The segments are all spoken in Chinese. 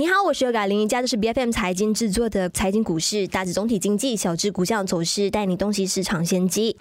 你好，我是尤改林，家这是 B F M 财经制作的财经股市，大致总体经济，小至股价走势，带你洞悉市场先机。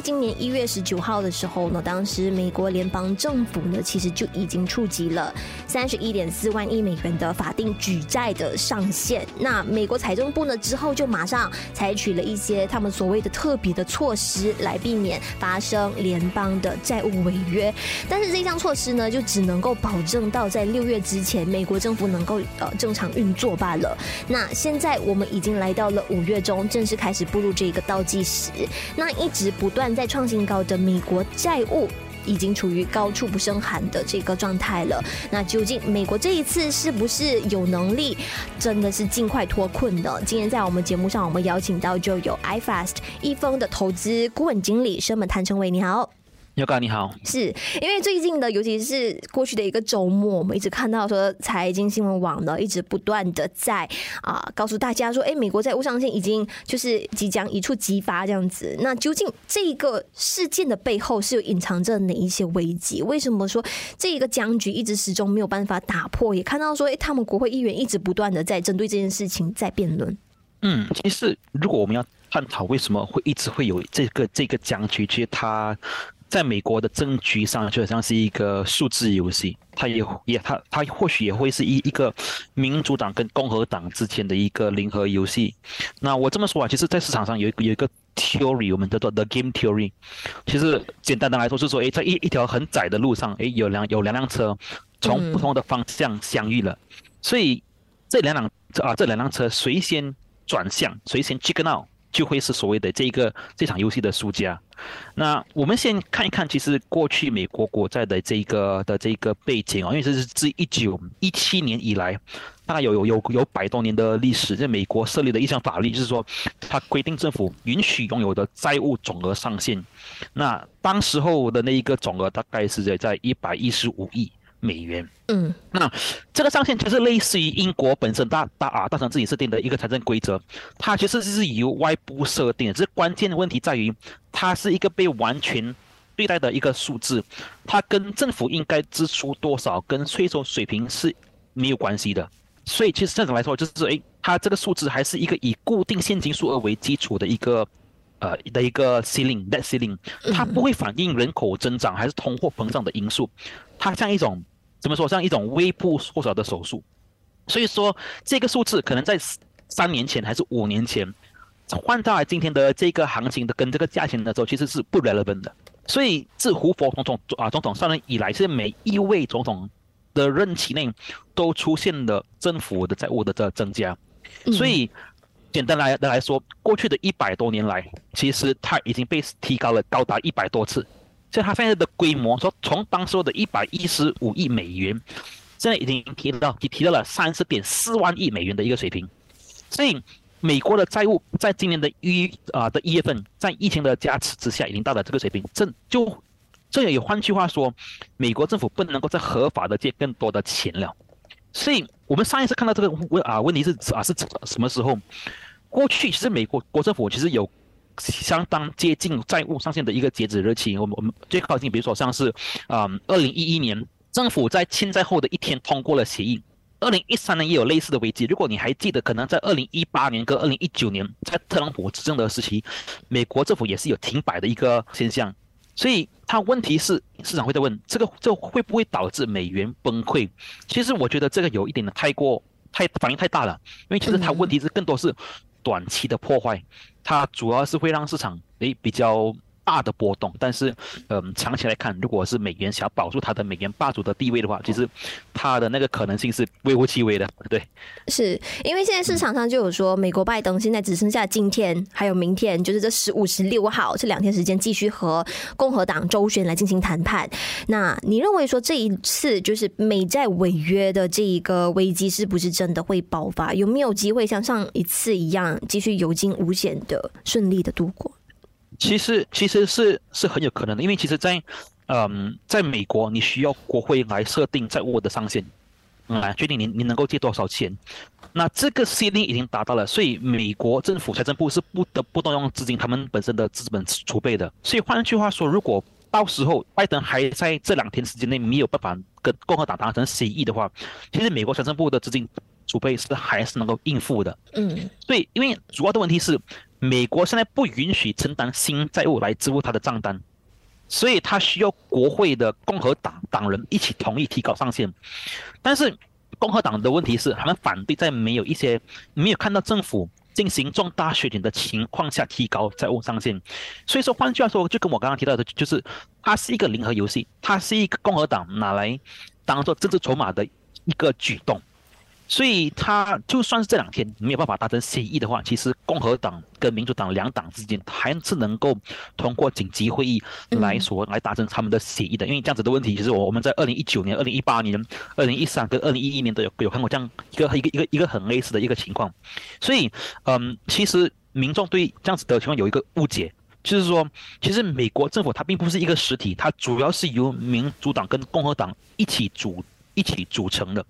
今年一月十九号的时候呢，当时美国联邦政府呢，其实就已经触及了三十一点四万亿美元的法定举债的上限。那美国财政部呢，之后就马上采取了一些他们所谓的特别的措施，来避免发生联邦的债务违约。但是这项措施呢，就只能够保证到在六月之前，美国政府能够呃正常运作罢了。那现在我们已经来到了五月中，正式开始步入这个倒计时。那一直不。断在创新高的美国债务已经处于高处不胜寒的这个状态了。那究竟美国这一次是不是有能力，真的是尽快脱困的？今天在我们节目上，我们邀请到就有 iFast 一峰的投资顾问经理申本谭成伟，你好。牛哥你好，是因为最近的，尤其是过去的一个周末，我们一直看到说财经新闻网呢，一直不断的在啊告诉大家说，哎，美国在乌上线已经就是即将一触即发这样子。那究竟这个事件的背后是有隐藏着哪一些危机？为什么说这一个僵局一直始终没有办法打破？也看到说，哎，他们国会议员一直不断的在针对这件事情在辩论。嗯，其实如果我们要探讨为什么会一直会有这个这个僵局，其实它。在美国的政局上，就好像是一个数字游戏，它也也它它或许也会是一一个民主党跟共和党之间的一个零和游戏。那我这么说啊，其实，在市场上有一个有一个 theory，我们叫做 the game theory。其实简单的来说，是说，诶，在一一条很窄的路上，诶，有两有两辆车从不同的方向相遇了，所以这两辆啊这两辆车谁先转向，谁先 chicken out。就会是所谓的这个这场游戏的输家。那我们先看一看，其实过去美国国债的这个的这个背景啊，因为这是自一九一七年以来，大概有有有有百多年的历史。在美国设立的一项法律，就是说它规定政府允许拥有的债务总额上限。那当时候的那一个总额大概是在在一百一十五亿。美元，嗯，那这个上限就是类似于英国本身大大啊大城自己设定的一个财政规则，它其实是由外部设定的。这关键的问题在于，它是一个被完全对待的一个数字，它跟政府应该支出多少跟税收水平是没有关系的。所以其实这种来说，就是诶，它这个数字还是一个以固定现金数额为基础的一个呃的一个 ceiling，that ceiling，它不会反映人口增长还是通货膨胀的因素，它像一种。怎么说？像一种微不缩小的手术，所以说这个数字可能在三年前还是五年前，换到今天的这个行情的跟这个价钱的时候，其实是不 relevant 的。所以自胡佛总统啊总统上任以来，是每一位总统的任期内都出现了政府的债务的这增加。所以简单来的来说，过去的一百多年来，其实它已经被提高了高达一百多次。所以它现在的规模，说从当时的一百一十五亿美元，现在已经提到提提到了三十点四万亿美元的一个水平。所以美国的债务在今年的一啊的一月份，在疫情的加持之下，已经到了这个水平。这就这也换句话说，美国政府不能够再合法的借更多的钱了。所以我们上一次看到这个问啊问题是啊是什么时候？过去其实美国国政府其实有。相当接近债务上限的一个截止日期，我们我们最靠近，比如说像是，嗯，二零一一年政府在欠债后的一天通过了协议，二零一三年也有类似的危机。如果你还记得，可能在二零一八年跟二零一九年，在特朗普执政的时期，美国政府也是有停摆的一个现象。所以，它问题是市场会在问，这个这会不会导致美元崩溃？其实我觉得这个有一点的太过太反应太大了，因为其实它问题是更多是短期的破坏。它主要是会让市场诶比较大的波动，但是嗯，长期来看，如果是美元想要保住它的美元霸主的地位的话，其实它的那个可能性是微乎其微的。对，是因为现在市场上就有说，美国拜登现在只剩下今天还有明天，就是这十五、十六号这两天时间继续和共和党周旋来进行谈判。那你认为说这一次就是美债违约的这一个危机是不是真的会爆发？有没有机会像上一次一样继续有惊无险的顺利的度过？其实其实是是很有可能的，因为其实，在嗯，在美国，你需要国会来设定债务的上限，来决定你你能够借多少钱。那这个 C 令已经达到了，所以美国政府财政部是不得不动用资金，他们本身的资本储备的。所以换句话说，如果到时候拜登还在这两天时间内没有办法跟共和党达成协议的话，其实美国财政部的资金储备是还是能够应付的。嗯，对，因为主要的问题是美国现在不允许承担新债务来支付他的账单。所以他需要国会的共和党党人一起同意提高上限，但是共和党的问题是，他们反对在没有一些没有看到政府进行重大削减的情况下提高债务上限。所以说，换句话说，就跟我刚刚提到的，就是它是一个零和游戏，它是一个共和党拿来当做政治筹码的一个举动。所以，他就算是这两天没有办法达成协议的话，其实共和党跟民主党两党之间还是能够通过紧急会议来说来达成他们的协议的。因为这样子的问题，其实我我们在二零一九年、二零一八年、二零一三跟二零一一年都有有看过这样一个一个一个一个很类似的一个情况。所以，嗯，其实民众对这样子的情况有一个误解，就是说，其实美国政府它并不是一个实体，它主要是由民主党跟共和党一起组。一起组成的，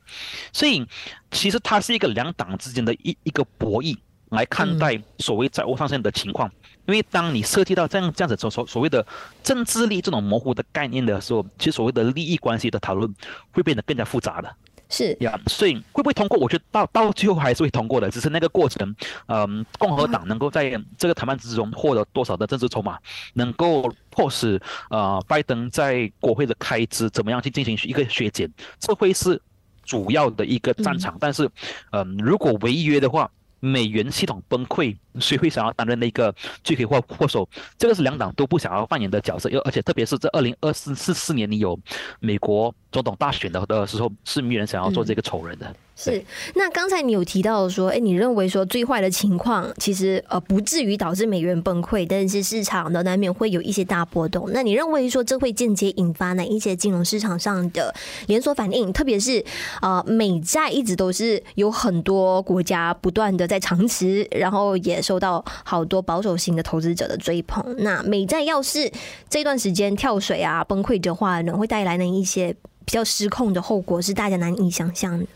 所以其实它是一个两党之间的一一个博弈来看待所谓债务上限的情况。因为当你涉及到这样这样子所所所谓的政治力这种模糊的概念的时候，其实所谓的利益关系的讨论会变得更加复杂的。是呀，所以会不会通过？我觉得到到最后还是会通过的，只是那个过程，嗯，共和党能够在这个谈判之中获得多少的政治筹码，能够迫使呃拜登在国会的开支怎么样去进行一个削减，这会是主要的一个战场。但是，嗯，如果违约的话，美元系统崩溃，谁会想要担任那个罪魁祸祸首？这个是两党都不想要扮演的角色，又而且特别是在二零二四四四年你有美国总统大选的的时候，是没有人想要做这个丑人的。是，那刚才你有提到说，哎，你认为说最坏的情况其实呃不至于导致美元崩溃，但是市场呢难免会有一些大波动。那你认为说这会间接引发哪一些金融市场上的连锁反应？特别是呃美债一直都是有很多国家不断的在长持，然后也受到好多保守型的投资者的追捧。那美债要是这段时间跳水啊崩溃的话，呢会带来的一些比较失控的后果，是大家难以想象的。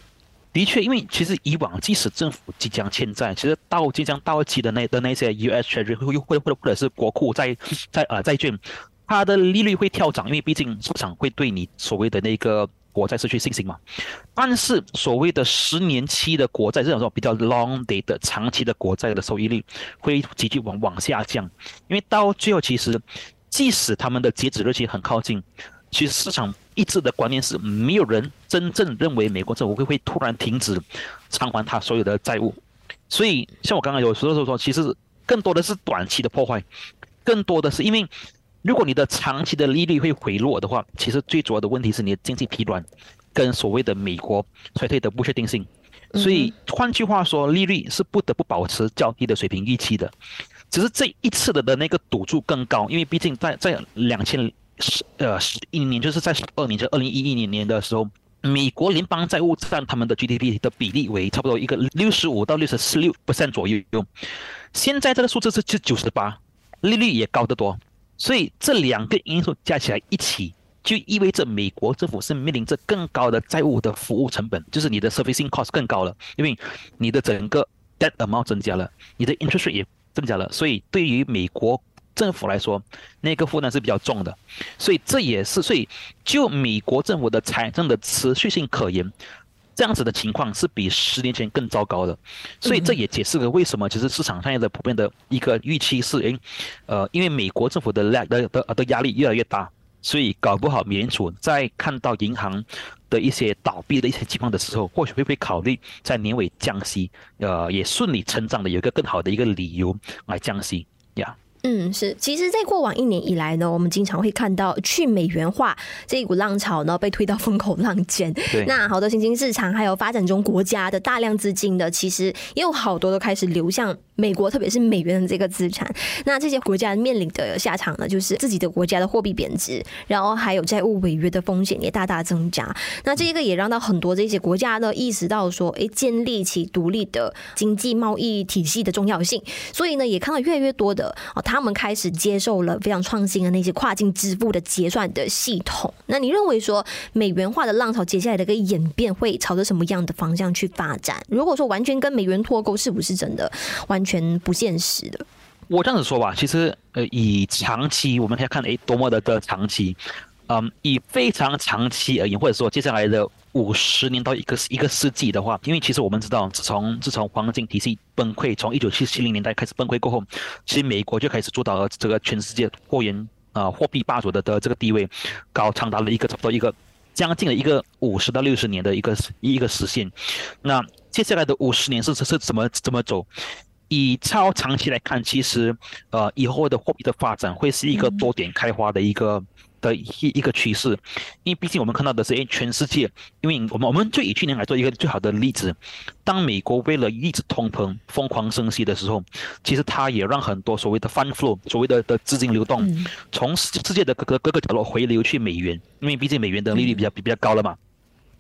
的确，因为其实以往即使政府即将欠债，其实到即将到期的那的那些 U.S. Treasury 会会或或者是国库债债呃债券，它的利率会跳涨，因为毕竟市场会对你所谓的那个国债失去信心嘛。但是所谓的十年期的国债这种说比较 long day 的长期的国债的收益率会急剧往往下降，因为到最后其实即使他们的截止日期很靠近。其实市场一致的观念是，没有人真正认为美国政府会会突然停止偿还他所有的债务。所以，像我刚刚有说说说，其实更多的是短期的破坏，更多的是因为，如果你的长期的利率会回落的话，其实最主要的问题是你的经济疲软，跟所谓的美国衰退的不确定性。所以，换句话说，利率是不得不保持较低的水平预期的。只是这一次的的那个赌注更高，因为毕竟在在两千。十呃十一年就是在十二年，就二零一一年年的时候，美国联邦债务占他们的 GDP 的比例为差不多一个六十五到六十六 percent 左右。用现在这个数字是就九十八，利率也高得多。所以这两个因素加起来一起，就意味着美国政府是面临着更高的债务的服务成本，就是你的 servicing cost 更高了，因为你的整个 debt amount 增加了，你的 interest 也增加了。所以对于美国。政府来说，那个负担是比较重的，所以这也是，所以就美国政府的财政的持续性可言，这样子的情况是比十年前更糟糕的，所以这也解释了为什么其实市场上的普遍的一个预期是，诶，呃，因为美国政府的压的的的压力越来越大，所以搞不好美联储在看到银行的一些倒闭的一些情况的时候，或许会不会考虑在年尾降息，呃，也顺理成章的有一个更好的一个理由来降息呀。嗯，是。其实，在过往一年以来呢，我们经常会看到去美元化这一股浪潮呢被推到风口浪尖。那好多新兴市场还有发展中国家的大量资金呢，其实也有好多都开始流向美国，特别是美元的这个资产。那这些国家面临的下场呢，就是自己的国家的货币贬值，然后还有债务违约的风险也大大增加。那这个也让到很多这些国家呢意识到说，哎，建立起独立的经济贸易体系的重要性。所以呢，也看到越来越多的啊，他们开始接受了非常创新的那些跨境支付的结算的系统。那你认为说美元化的浪潮接下来的一个演变会朝着什么样的方向去发展？如果说完全跟美元脱钩，是不是真的完全不现实的？我这样子说吧，其实呃，以长期我们可以看，诶，多么的的长期，嗯，以非常长期而言，或者说接下来的五十年到一个一个世纪的话，因为其实我们知道，自从自从黄金体系崩溃，从一九七七零年代开始崩溃过后，其实美国就开始主导了这个全世界货源啊货币霸主的的这个地位，高长达了一个差不多一个将近了一个五十到六十年的一个一个实现。那接下来的五十年是是是怎么怎么走？以超长期来看，其实，呃，以后的货币的发展会是一个多点开花的一个的一一个趋势，因为毕竟我们看到的是，哎，全世界，因为我们我们就以去年来做一个最好的例子，当美国为了抑制通膨疯狂升息的时候，其实它也让很多所谓的 fund flow，所谓的的资金流动，从世界的各个各个角落回流去美元，因为毕竟美元的利率比较比比较高了嘛，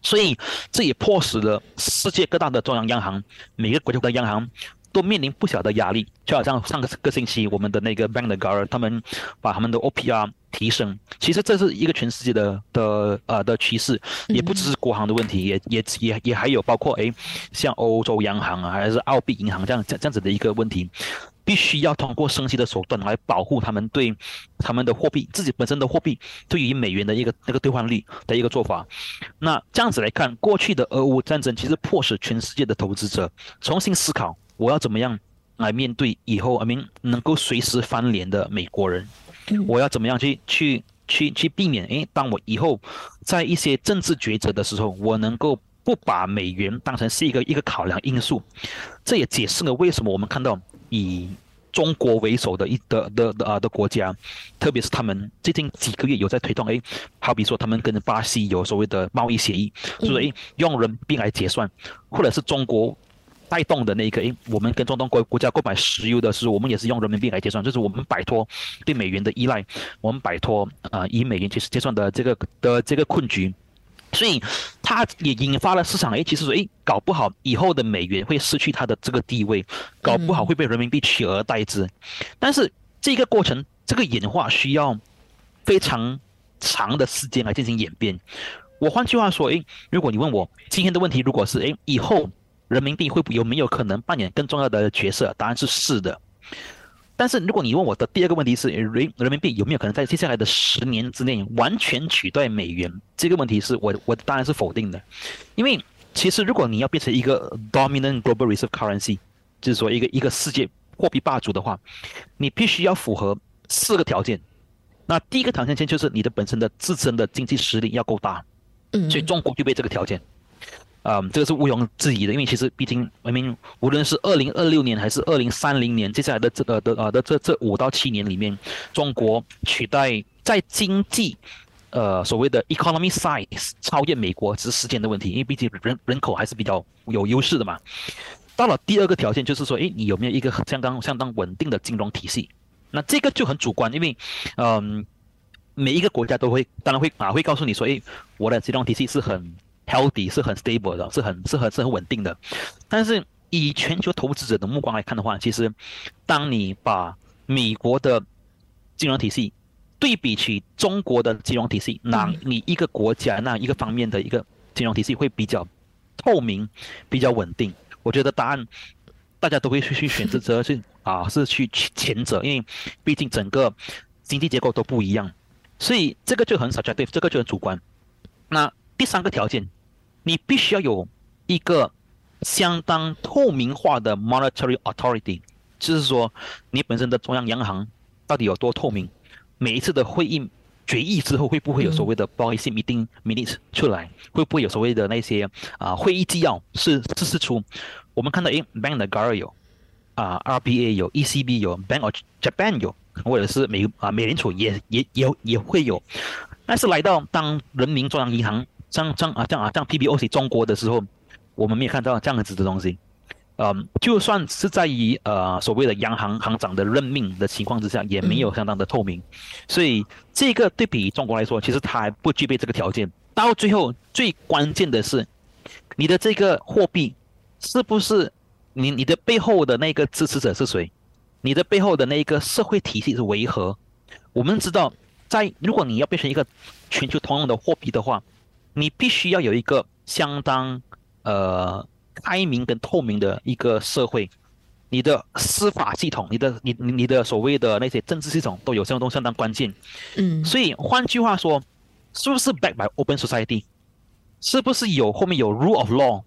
所以这也迫使了世界各大的中央央行，每个国家的央行。都面临不小的压力，就好像上个个星期我们的那个 Bank of g a r 他们把他们的 OPR 提升，其实这是一个全世界的的呃的趋势，也不只是国行的问题，也也也也还有包括哎，像欧洲央行啊，还是澳币银行这样这这样子的一个问题，必须要通过升息的手段来保护他们对他们的货币自己本身的货币对于美元的一个那个兑换率的一个做法。那这样子来看，过去的俄乌战争其实迫使全世界的投资者重新思考。我要怎么样来面对以后阿明能够随时翻脸的美国人？我要怎么样去去去去避免？诶，当我以后在一些政治抉择的时候，我能够不把美元当成是一个一个考量因素。这也解释了为什么我们看到以中国为首的一的的的啊的国家，特别是他们最近几个月有在推动，诶，好比说他们跟巴西有所谓的贸易协议，所以用人民币来结算，或者是中国。带动的那一个，诶，我们跟中东国国家购买石油的时候，我们也是用人民币来结算，就是我们摆脱对美元的依赖，我们摆脱啊以美元结结算的这个的这个困局，所以它也引发了市场，诶，其实说，诶，搞不好以后的美元会失去它的这个地位，搞不好会被人民币取而代之。但是这个过程，这个演化需要非常长的时间来进行演变。我换句话说，诶，如果你问我今天的问题，如果是诶以后。人民币会不有没有可能扮演更重要的角色？答案是是的。但是如果你问我的第二个问题是人人民币有没有可能在接下来的十年之内完全取代美元？这个问题是我我当然是否定的。因为其实如果你要变成一个 dominant global reserve currency，就是说一个一个世界货币霸主的话，你必须要符合四个条件。那第一个条件先就是你的本身的自身的经济实力要够大。嗯。所以中国具备这个条件。啊，这个是毋庸置疑的，因为其实毕竟，我们无论是二零二六年还是二零三零年，接下来的这个的啊的这这五到七年里面，中国取代在经济，呃所谓的 economy size 超越美国只是时间的问题，因为毕竟人人口还是比较有优势的嘛。到了第二个条件就是说，诶，你有没有一个相当相当稳定的金融体系？那这个就很主观，因为，嗯，每一个国家都会当然会啊会告诉你说，诶，我的金融体系是很。Healthy 是很 stable 的，是很是很是很稳定的。但是以全球投资者的目光来看的话，其实当你把美国的金融体系对比起中国的金融体系，哪你一个国家那一个方面的一个金融体系会比较透明、比较稳定？我觉得答案大家都会去去选择 择是啊，是去前者，因为毕竟整个经济结构都不一样，所以这个就很少对，这个就很主观。那第三个条件。你必须要有一个相当透明化的 monetary authority，就是说你本身的中央央行到底有多透明？每一次的会议决议之后，会不会有所谓的 policy meeting minutes 出来？会不会有所谓的那些啊会议纪要是是是出？我们看到，诶 Bank of g a r 有，啊，RBA 有，ECB 有，Bank of Japan 有，或者是美啊美联储也也也也会有。但是来到当人民中央银行。像像啊，像啊，像 PBOC 中国的时候，我们没有看到这样子的东西。嗯，就算是在于呃所谓的央行行长的任命的情况之下，也没有相当的透明，所以这个对比中国来说，其实它还不具备这个条件。到最后，最关键的是，你的这个货币是不是你你的背后的那个支持者是谁？你的背后的那个社会体系是为何？我们知道，在如果你要变成一个全球通用的货币的话，你必须要有一个相当呃。开明跟透明的一个社会，你的司法系统，你的你你你的所谓的那些政治系统都有相当相当关键。嗯，所以换句话说，是不是 back by open society？是不是有后面有 rule of law？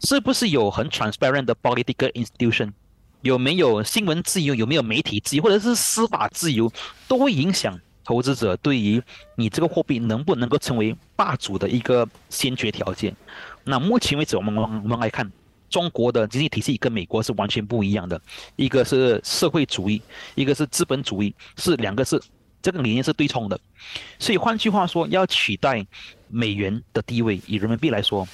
是不是有很 transparent 的 political institution？有没有新闻自由？有没有媒体自由？或者是司法自由？都会影响投资者对于你这个货币能不能够成为霸主的一个先决条件。那目前为止，我们我们来看中国的经济体系跟美国是完全不一样的，一个是社会主义，一个是资本主义，是两个是这个理念是对冲的。所以换句话说，要取代美元的地位，以人民币来说，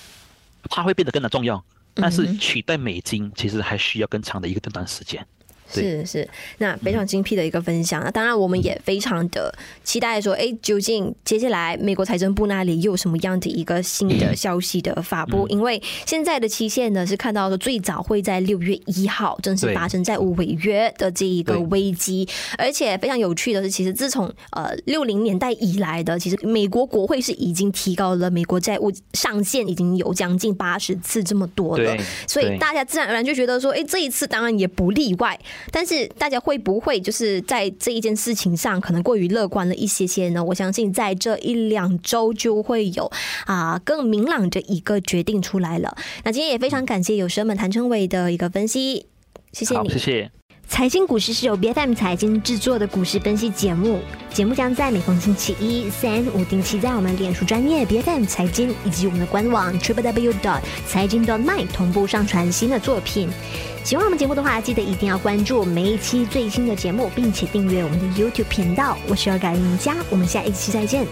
它会变得更加重要。但是取代美金，其实还需要更长的一个这段时间。是是，那非常精辟的一个分享。那当然，我们也非常的期待说，哎，究竟接下来美国财政部那里又有什么样的一个新的消息的发布？因为现在的期限呢是看到说最早会在六月一号正式发生债务违约的这一个危机。而且非常有趣的是，其实自从呃六零年代以来的，其实美国国会是已经提高了美国债务上限，已经有将近八十次这么多了。所以大家自然而然就觉得说，哎，这一次当然也不例外。但是大家会不会就是在这一件事情上可能过于乐观了一些些呢？我相信在这一两周就会有啊更明朗的一个决定出来了。那今天也非常感谢有声们谭成伟的一个分析，谢谢你，谢谢。财经股市是由 B F M 财经制作的股市分析节目，节目将在每逢星期一、三、五定期在我们脸书专业 B F M 财经以及我们的官网 Triple W dot 财经 dot my 同步上传新的作品。喜欢我们节目的话，记得一定要关注每一期最新的节目，并且订阅我们的 YouTube 频道。我是要改赢家，我们下一期再见。